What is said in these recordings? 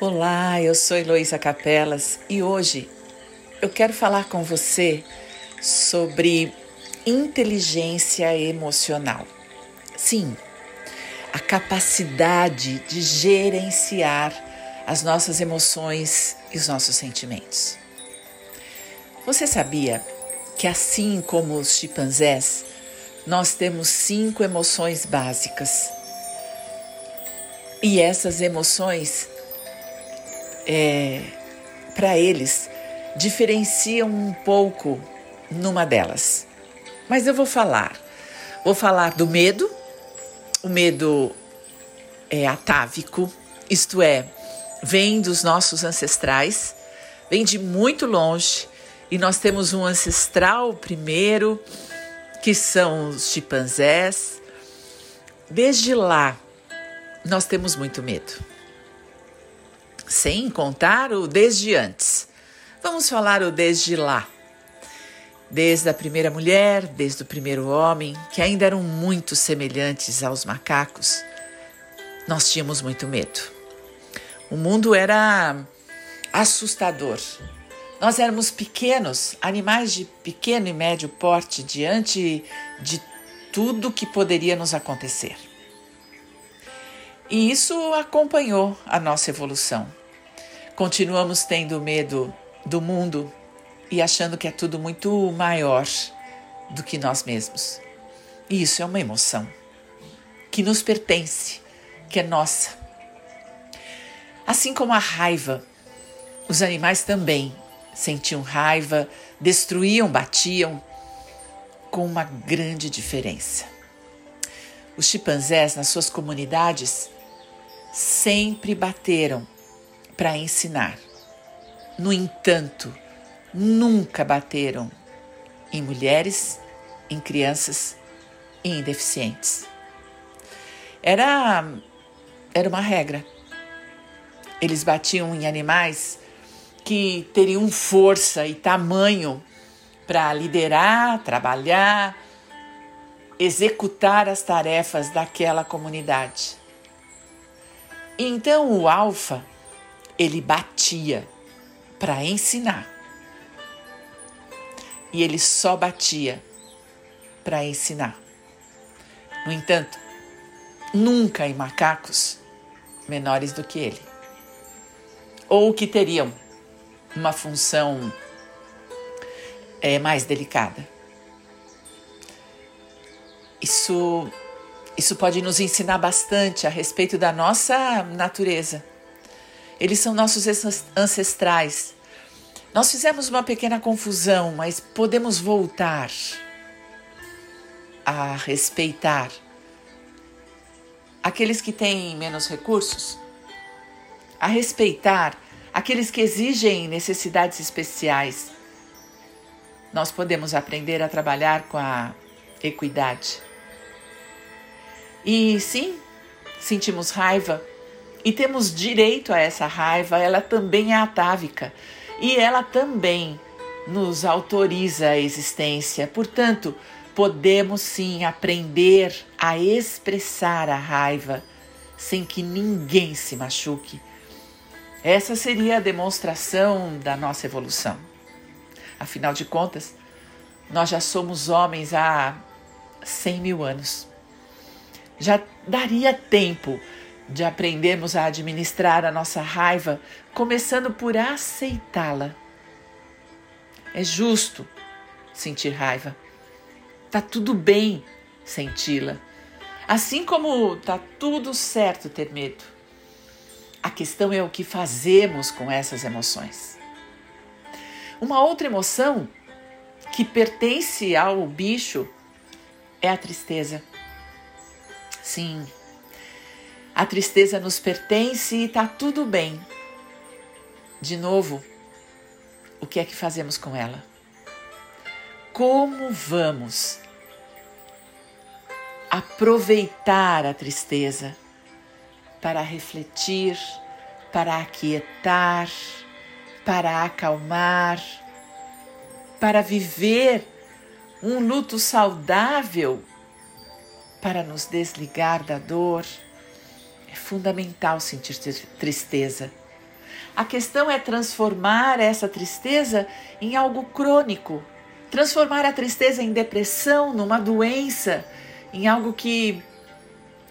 Olá, eu sou Heloísa Capelas e hoje eu quero falar com você sobre inteligência emocional. Sim, a capacidade de gerenciar as nossas emoções e os nossos sentimentos. Você sabia que, assim como os chimpanzés, nós temos cinco emoções básicas? E essas emoções é, para eles, diferenciam um pouco numa delas. Mas eu vou falar. Vou falar do medo. O medo é atávico, isto é, vem dos nossos ancestrais, vem de muito longe, e nós temos um ancestral primeiro, que são os chimpanzés. Desde lá, nós temos muito medo sem contar o desde antes. Vamos falar o desde lá. Desde a primeira mulher, desde o primeiro homem, que ainda eram muito semelhantes aos macacos, nós tínhamos muito medo. O mundo era assustador. Nós éramos pequenos, animais de pequeno e médio porte diante de tudo que poderia nos acontecer. E isso acompanhou a nossa evolução. Continuamos tendo medo do mundo e achando que é tudo muito maior do que nós mesmos. E isso é uma emoção que nos pertence, que é nossa. Assim como a raiva, os animais também sentiam raiva, destruíam, batiam, com uma grande diferença. Os chimpanzés, nas suas comunidades, sempre bateram para ensinar. No entanto, nunca bateram em mulheres, em crianças e em deficientes. Era, era uma regra. Eles batiam em animais que teriam força e tamanho para liderar, trabalhar, executar as tarefas daquela comunidade. Então o alfa, ele batia para ensinar. E ele só batia para ensinar. No entanto, nunca em macacos menores do que ele, ou que teriam uma função é, mais delicada. Isso isso pode nos ensinar bastante a respeito da nossa natureza. Eles são nossos ancestrais. Nós fizemos uma pequena confusão, mas podemos voltar a respeitar aqueles que têm menos recursos, a respeitar aqueles que exigem necessidades especiais. Nós podemos aprender a trabalhar com a equidade. E sim, sentimos raiva e temos direito a essa raiva, ela também é atávica e ela também nos autoriza a existência. Portanto, podemos sim aprender a expressar a raiva sem que ninguém se machuque. Essa seria a demonstração da nossa evolução. Afinal de contas, nós já somos homens há 100 mil anos já daria tempo de aprendermos a administrar a nossa raiva, começando por aceitá-la. É justo sentir raiva. Tá tudo bem senti-la. Assim como tá tudo certo ter medo. A questão é o que fazemos com essas emoções. Uma outra emoção que pertence ao bicho é a tristeza. Sim, a tristeza nos pertence e está tudo bem. De novo, o que é que fazemos com ela? Como vamos aproveitar a tristeza para refletir, para aquietar, para acalmar, para viver um luto saudável para nos desligar da dor. É fundamental sentir tristeza. A questão é transformar essa tristeza em algo crônico, transformar a tristeza em depressão, numa doença, em algo que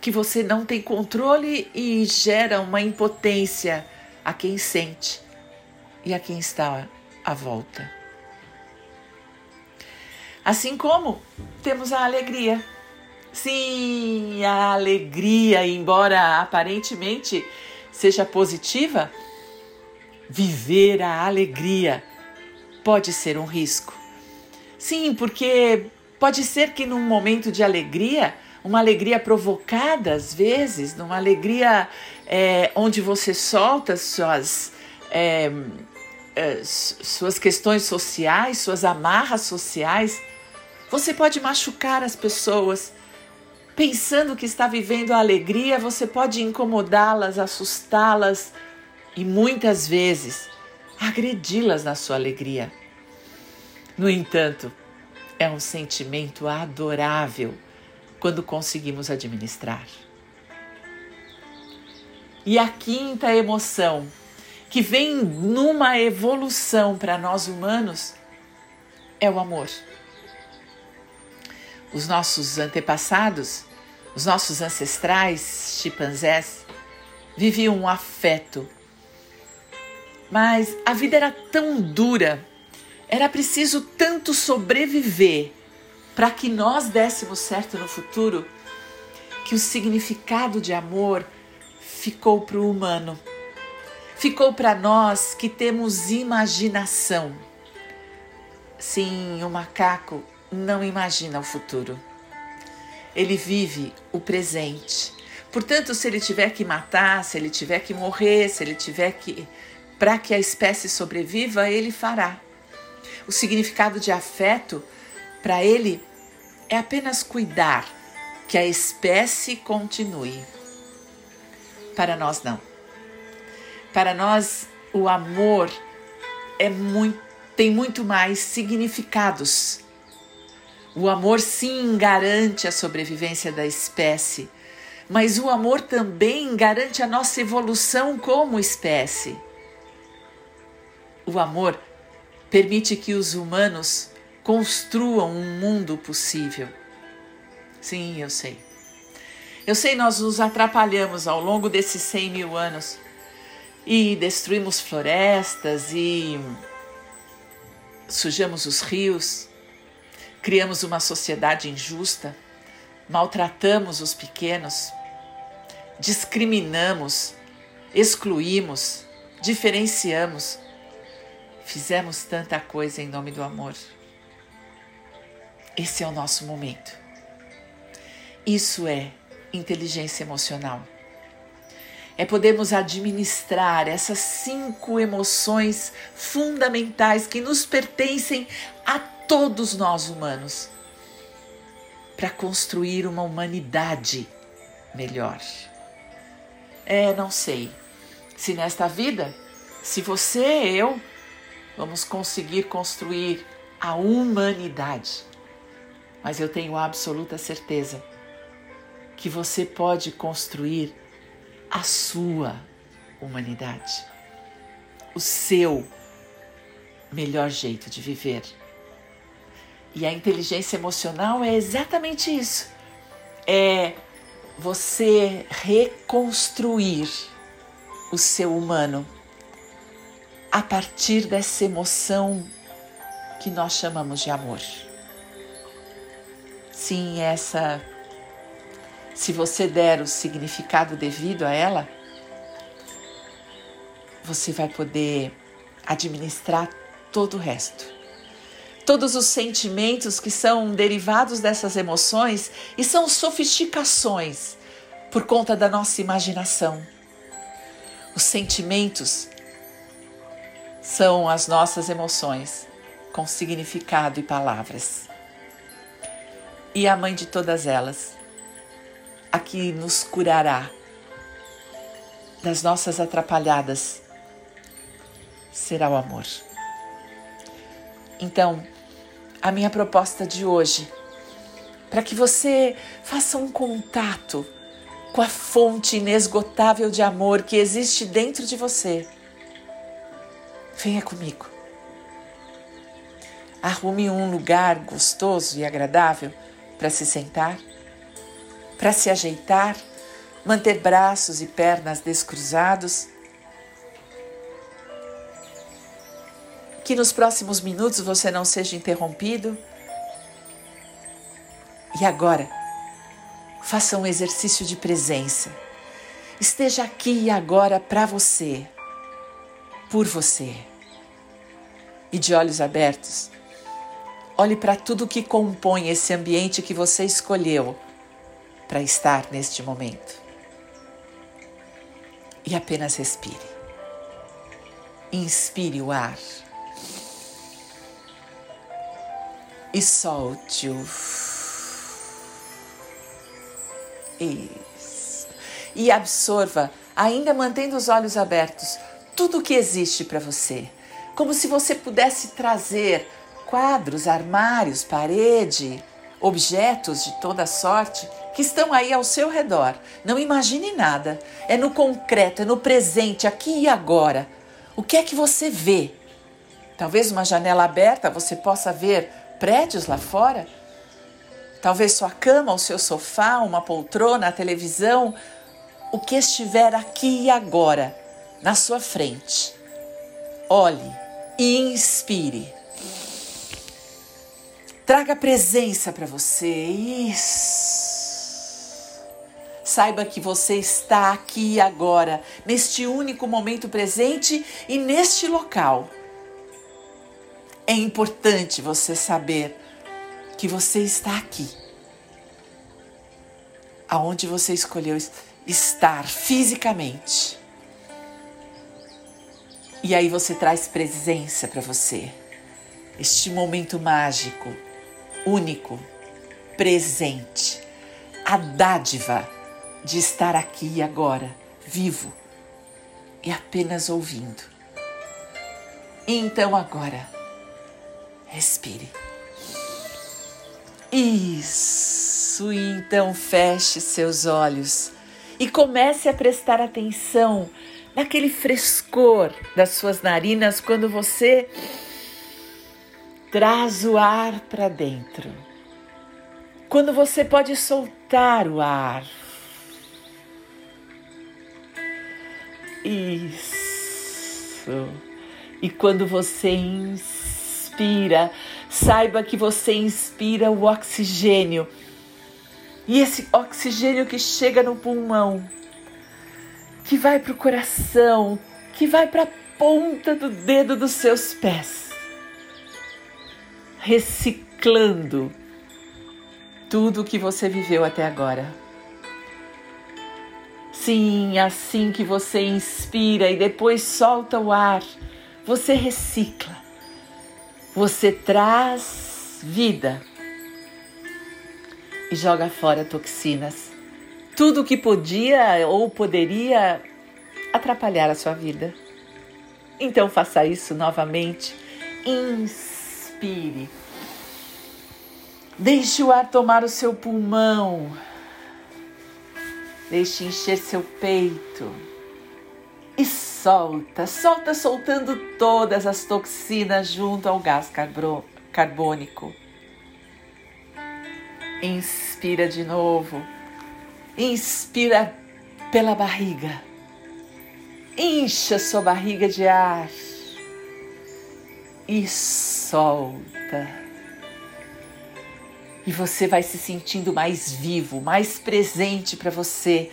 que você não tem controle e gera uma impotência a quem sente e a quem está à volta. Assim como temos a alegria. Sim, a alegria, embora aparentemente seja positiva, viver a alegria pode ser um risco. Sim, porque pode ser que num momento de alegria uma alegria provocada às vezes, numa alegria é, onde você solta suas, é, é, suas questões sociais, suas amarras sociais, você pode machucar as pessoas. Pensando que está vivendo a alegria, você pode incomodá-las, assustá-las e muitas vezes agredi-las na sua alegria. No entanto, é um sentimento adorável quando conseguimos administrar. E a quinta emoção, que vem numa evolução para nós humanos, é o amor. Os nossos antepassados, os nossos ancestrais chimpanzés, viviam um afeto. Mas a vida era tão dura, era preciso tanto sobreviver para que nós dessemos certo no futuro, que o significado de amor ficou para o humano, ficou para nós que temos imaginação. Sim, o macaco não imagina o futuro. Ele vive o presente. Portanto, se ele tiver que matar, se ele tiver que morrer, se ele tiver que. para que a espécie sobreviva, ele fará. O significado de afeto para ele, é apenas cuidar que a espécie continue. Para nós, não. Para nós, o amor é muito, tem muito mais significados. O amor, sim, garante a sobrevivência da espécie, mas o amor também garante a nossa evolução como espécie. O amor permite que os humanos construam um mundo possível. Sim, eu sei. Eu sei, nós nos atrapalhamos ao longo desses 100 mil anos e destruímos florestas e sujamos os rios, criamos uma sociedade injusta, maltratamos os pequenos, discriminamos, excluímos, diferenciamos. Fizemos tanta coisa em nome do amor. Esse é o nosso momento. Isso é inteligência emocional. É podermos administrar essas cinco emoções fundamentais que nos pertencem a todos nós humanos para construir uma humanidade melhor. É, não sei se nesta vida, se você e eu vamos conseguir construir a humanidade mas eu tenho absoluta certeza que você pode construir a sua humanidade, o seu melhor jeito de viver. E a inteligência emocional é exatamente isso. É você reconstruir o seu humano a partir dessa emoção que nós chamamos de amor sim essa. Se você der o significado devido a ela, você vai poder administrar todo o resto. Todos os sentimentos que são derivados dessas emoções e são sofisticações por conta da nossa imaginação. Os sentimentos são as nossas emoções com significado e palavras e a mãe de todas elas, a que nos curará das nossas atrapalhadas, será o amor. Então, a minha proposta de hoje, para que você faça um contato com a fonte inesgotável de amor que existe dentro de você, Venha comigo. Arrume um lugar gostoso e agradável para se sentar, para se ajeitar, manter braços e pernas descruzados. Que nos próximos minutos você não seja interrompido. E agora, faça um exercício de presença. Esteja aqui e agora para você, por você. E de olhos abertos, Olhe para tudo que compõe esse ambiente que você escolheu para estar neste momento. E apenas respire. Inspire o ar. E solte-o. Isso. E absorva, ainda mantendo os olhos abertos, tudo o que existe para você. Como se você pudesse trazer quadros, armários, parede, objetos de toda sorte que estão aí ao seu redor. Não imagine nada. É no concreto, é no presente, aqui e agora. O que é que você vê? Talvez uma janela aberta você possa ver prédios lá fora. Talvez sua cama, o seu sofá, uma poltrona, a televisão. O que estiver aqui e agora, na sua frente. Olhe e inspire. Traga presença para você. Isso. Saiba que você está aqui agora, neste único momento presente e neste local. É importante você saber que você está aqui. Aonde você escolheu estar fisicamente. E aí você traz presença para você. Este momento mágico único, presente, a dádiva de estar aqui e agora, vivo e apenas ouvindo. Então agora, respire. Isso, então feche seus olhos e comece a prestar atenção naquele frescor das suas narinas quando você traz o ar para dentro. Quando você pode soltar o ar. Isso. E quando você inspira, saiba que você inspira o oxigênio. E esse oxigênio que chega no pulmão, que vai para o coração, que vai para a ponta do dedo dos seus pés reciclando tudo o que você viveu até agora. Sim, assim que você inspira e depois solta o ar, você recicla, você traz vida e joga fora toxinas. Tudo que podia ou poderia atrapalhar a sua vida. Então faça isso novamente. Inspire. Deixe o ar tomar o seu pulmão. Deixe encher seu peito. E solta, solta soltando todas as toxinas junto ao gás carbônico. Inspira de novo. Inspira pela barriga. Incha sua barriga de ar e solta. E você vai se sentindo mais vivo, mais presente para você.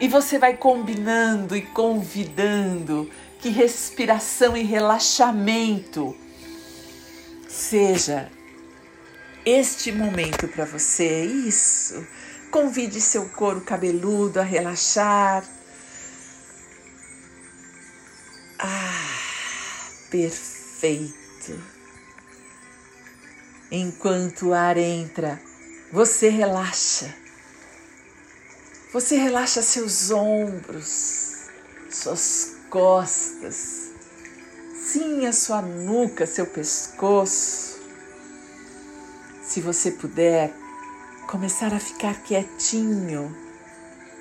E você vai combinando e convidando que respiração e relaxamento seja este momento para você. Isso. Convide seu couro cabeludo a relaxar. Ah, perfeito. Enquanto o ar entra, você relaxa. Você relaxa seus ombros, suas costas, sim, a sua nuca, seu pescoço. Se você puder, começar a ficar quietinho,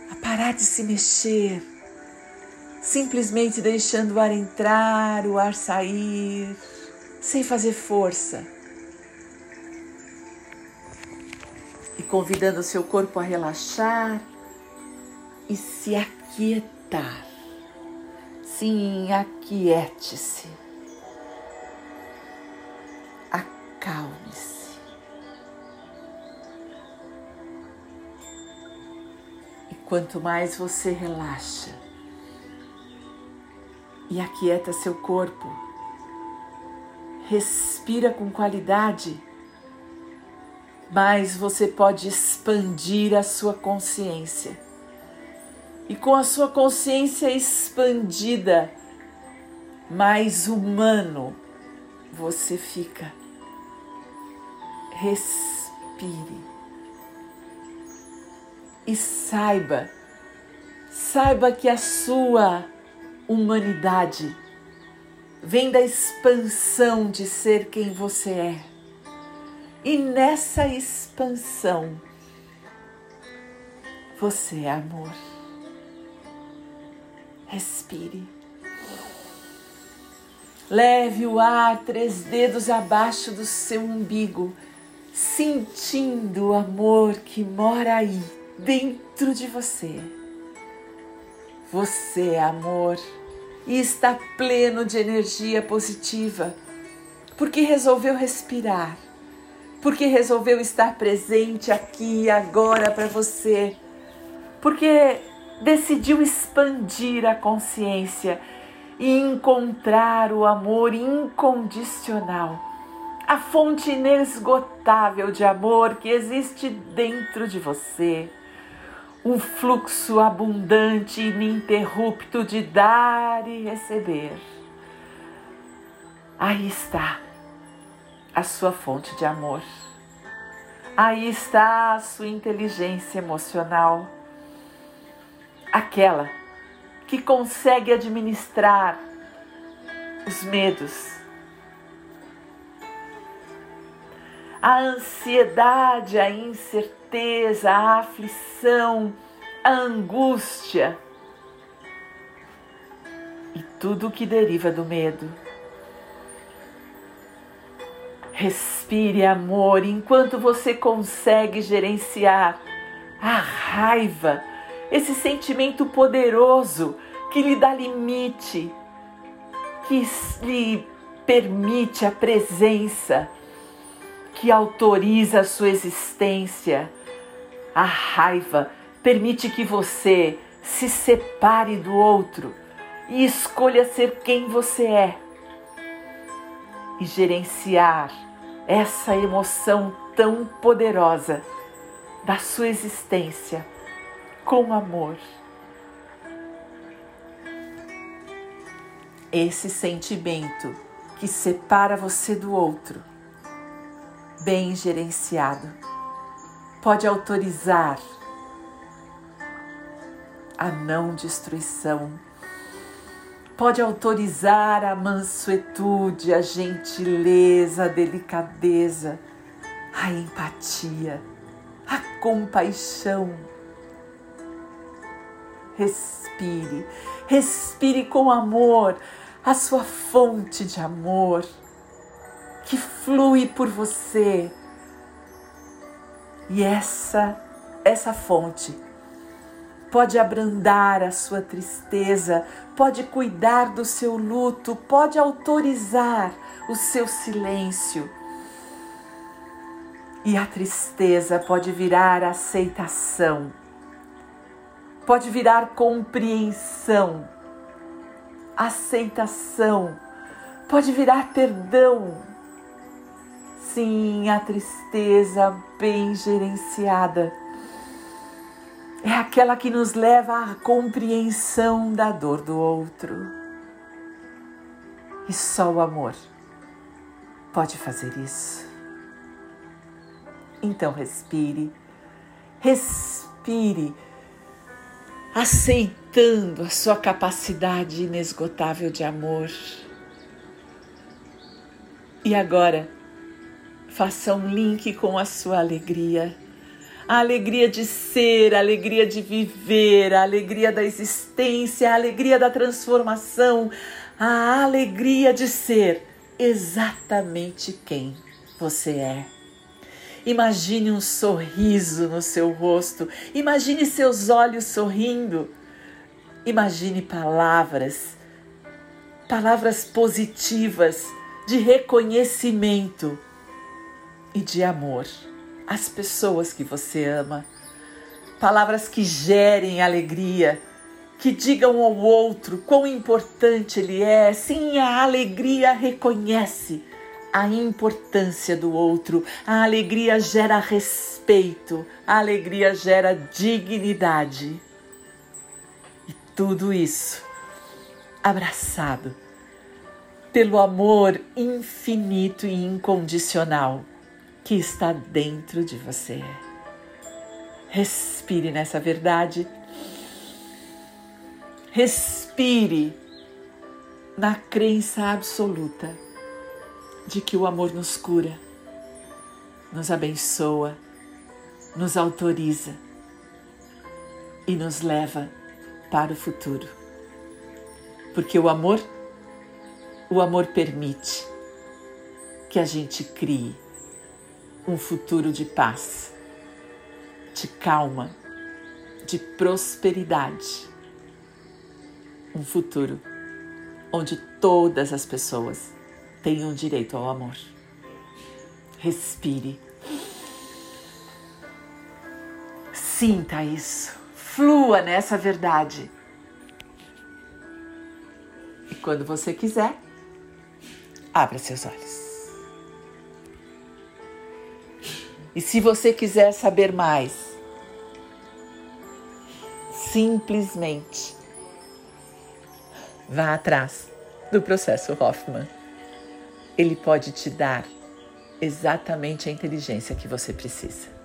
a parar de se mexer simplesmente deixando o ar entrar, o ar sair, sem fazer força. E convidando o seu corpo a relaxar e se aquietar. Sim, aquiete-se. Acalme-se. E quanto mais você relaxa, e aquieta seu corpo. Respira com qualidade, mas você pode expandir a sua consciência. E com a sua consciência expandida, mais humano, você fica. Respire. E saiba, saiba que a sua humanidade vem da expansão de ser quem você é. E nessa expansão, você é amor. Respire. Leve o ar três dedos abaixo do seu umbigo, sentindo o amor que mora aí, dentro de você. Você é amor e está pleno de energia positiva, porque resolveu respirar, porque resolveu estar presente aqui e agora para você, porque decidiu expandir a consciência e encontrar o amor incondicional, a fonte inesgotável de amor que existe dentro de você um fluxo abundante e ininterrupto de dar e receber. Aí está a sua fonte de amor. Aí está a sua inteligência emocional, aquela que consegue administrar os medos, a ansiedade, a incerteza, a aflição, a angústia e tudo o que deriva do medo. Respire amor enquanto você consegue gerenciar a raiva, esse sentimento poderoso que lhe dá limite, que lhe permite a presença que autoriza a sua existência. A raiva permite que você se separe do outro e escolha ser quem você é e gerenciar essa emoção tão poderosa da sua existência com amor. Esse sentimento que separa você do outro bem gerenciado, pode autorizar a não destruição, pode autorizar a mansuetude, a gentileza, a delicadeza, a empatia, a compaixão. Respire, respire com amor a sua fonte de amor que flui por você. E essa essa fonte pode abrandar a sua tristeza, pode cuidar do seu luto, pode autorizar o seu silêncio. E a tristeza pode virar aceitação, pode virar compreensão, aceitação, pode virar perdão Sim, a tristeza bem gerenciada é aquela que nos leva à compreensão da dor do outro. E só o amor pode fazer isso. Então respire, respire, aceitando a sua capacidade inesgotável de amor. E agora, Faça um link com a sua alegria. a alegria de ser, a alegria de viver, a alegria da existência, a alegria da transformação, a alegria de ser exatamente quem você é. Imagine um sorriso no seu rosto, imagine seus olhos sorrindo, imagine palavras, palavras positivas de reconhecimento e de amor às pessoas que você ama. Palavras que gerem alegria, que digam ao outro quão importante ele é. Sim, a alegria reconhece a importância do outro. A alegria gera respeito, a alegria gera dignidade. E tudo isso abraçado pelo amor infinito e incondicional que está dentro de você. Respire nessa verdade. Respire na crença absoluta de que o amor nos cura, nos abençoa, nos autoriza e nos leva para o futuro. Porque o amor, o amor permite que a gente crie um futuro de paz, de calma, de prosperidade. Um futuro onde todas as pessoas tenham direito ao amor. Respire. Sinta isso. Flua nessa verdade. E quando você quiser, abra seus olhos. E se você quiser saber mais, simplesmente vá atrás do processo Hoffman ele pode te dar exatamente a inteligência que você precisa.